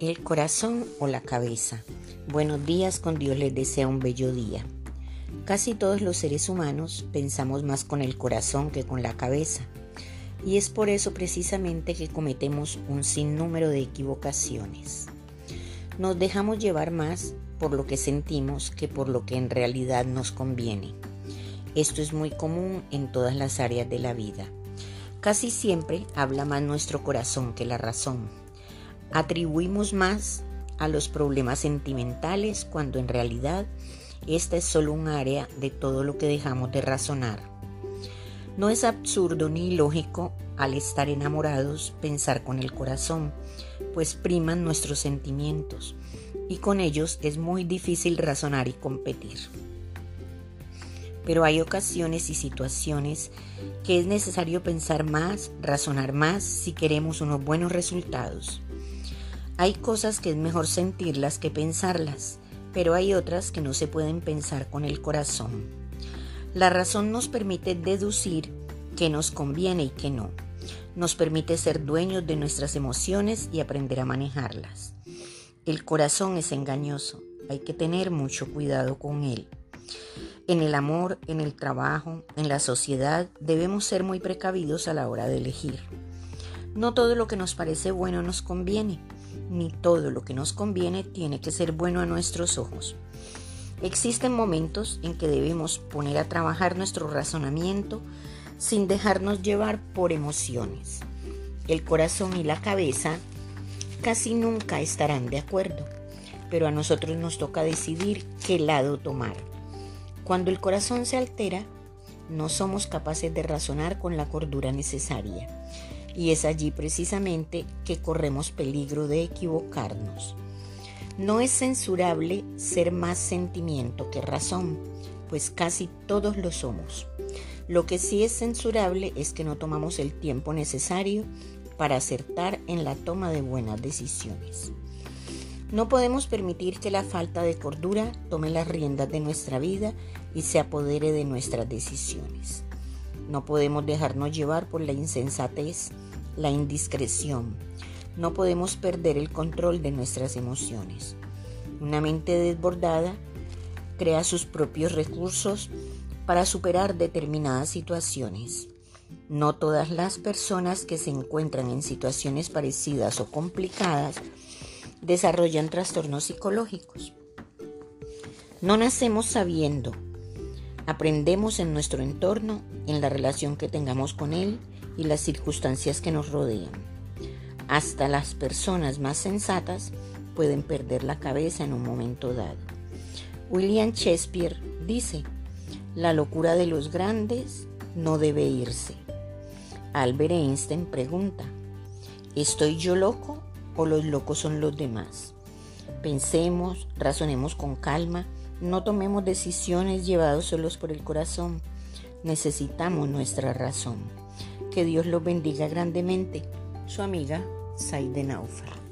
El corazón o la cabeza. Buenos días, con Dios les desea un bello día. Casi todos los seres humanos pensamos más con el corazón que con la cabeza. Y es por eso precisamente que cometemos un sinnúmero de equivocaciones. Nos dejamos llevar más por lo que sentimos que por lo que en realidad nos conviene. Esto es muy común en todas las áreas de la vida. Casi siempre habla más nuestro corazón que la razón. Atribuimos más a los problemas sentimentales cuando en realidad esta es solo un área de todo lo que dejamos de razonar. No es absurdo ni ilógico al estar enamorados pensar con el corazón, pues priman nuestros sentimientos y con ellos es muy difícil razonar y competir. Pero hay ocasiones y situaciones que es necesario pensar más, razonar más si queremos unos buenos resultados. Hay cosas que es mejor sentirlas que pensarlas, pero hay otras que no se pueden pensar con el corazón. La razón nos permite deducir qué nos conviene y qué no. Nos permite ser dueños de nuestras emociones y aprender a manejarlas. El corazón es engañoso, hay que tener mucho cuidado con él. En el amor, en el trabajo, en la sociedad, debemos ser muy precavidos a la hora de elegir. No todo lo que nos parece bueno nos conviene ni todo lo que nos conviene tiene que ser bueno a nuestros ojos. Existen momentos en que debemos poner a trabajar nuestro razonamiento sin dejarnos llevar por emociones. El corazón y la cabeza casi nunca estarán de acuerdo, pero a nosotros nos toca decidir qué lado tomar. Cuando el corazón se altera, no somos capaces de razonar con la cordura necesaria y es allí precisamente que corremos peligro de equivocarnos. No es censurable ser más sentimiento que razón, pues casi todos lo somos. Lo que sí es censurable es que no tomamos el tiempo necesario para acertar en la toma de buenas decisiones. No podemos permitir que la falta de cordura tome las riendas de nuestra vida y se apodere de nuestras decisiones. No podemos dejarnos llevar por la insensatez, la indiscreción. No podemos perder el control de nuestras emociones. Una mente desbordada crea sus propios recursos para superar determinadas situaciones. No todas las personas que se encuentran en situaciones parecidas o complicadas desarrollan trastornos psicológicos. No nacemos sabiendo, aprendemos en nuestro entorno, en la relación que tengamos con él y las circunstancias que nos rodean. Hasta las personas más sensatas pueden perder la cabeza en un momento dado. William Shakespeare dice, la locura de los grandes no debe irse. Albert Einstein pregunta, ¿estoy yo loco o los locos son los demás? Pensemos, razonemos con calma, no tomemos decisiones llevados solos por el corazón. Necesitamos nuestra razón. Que Dios los bendiga grandemente. Su amiga Saide Naufer.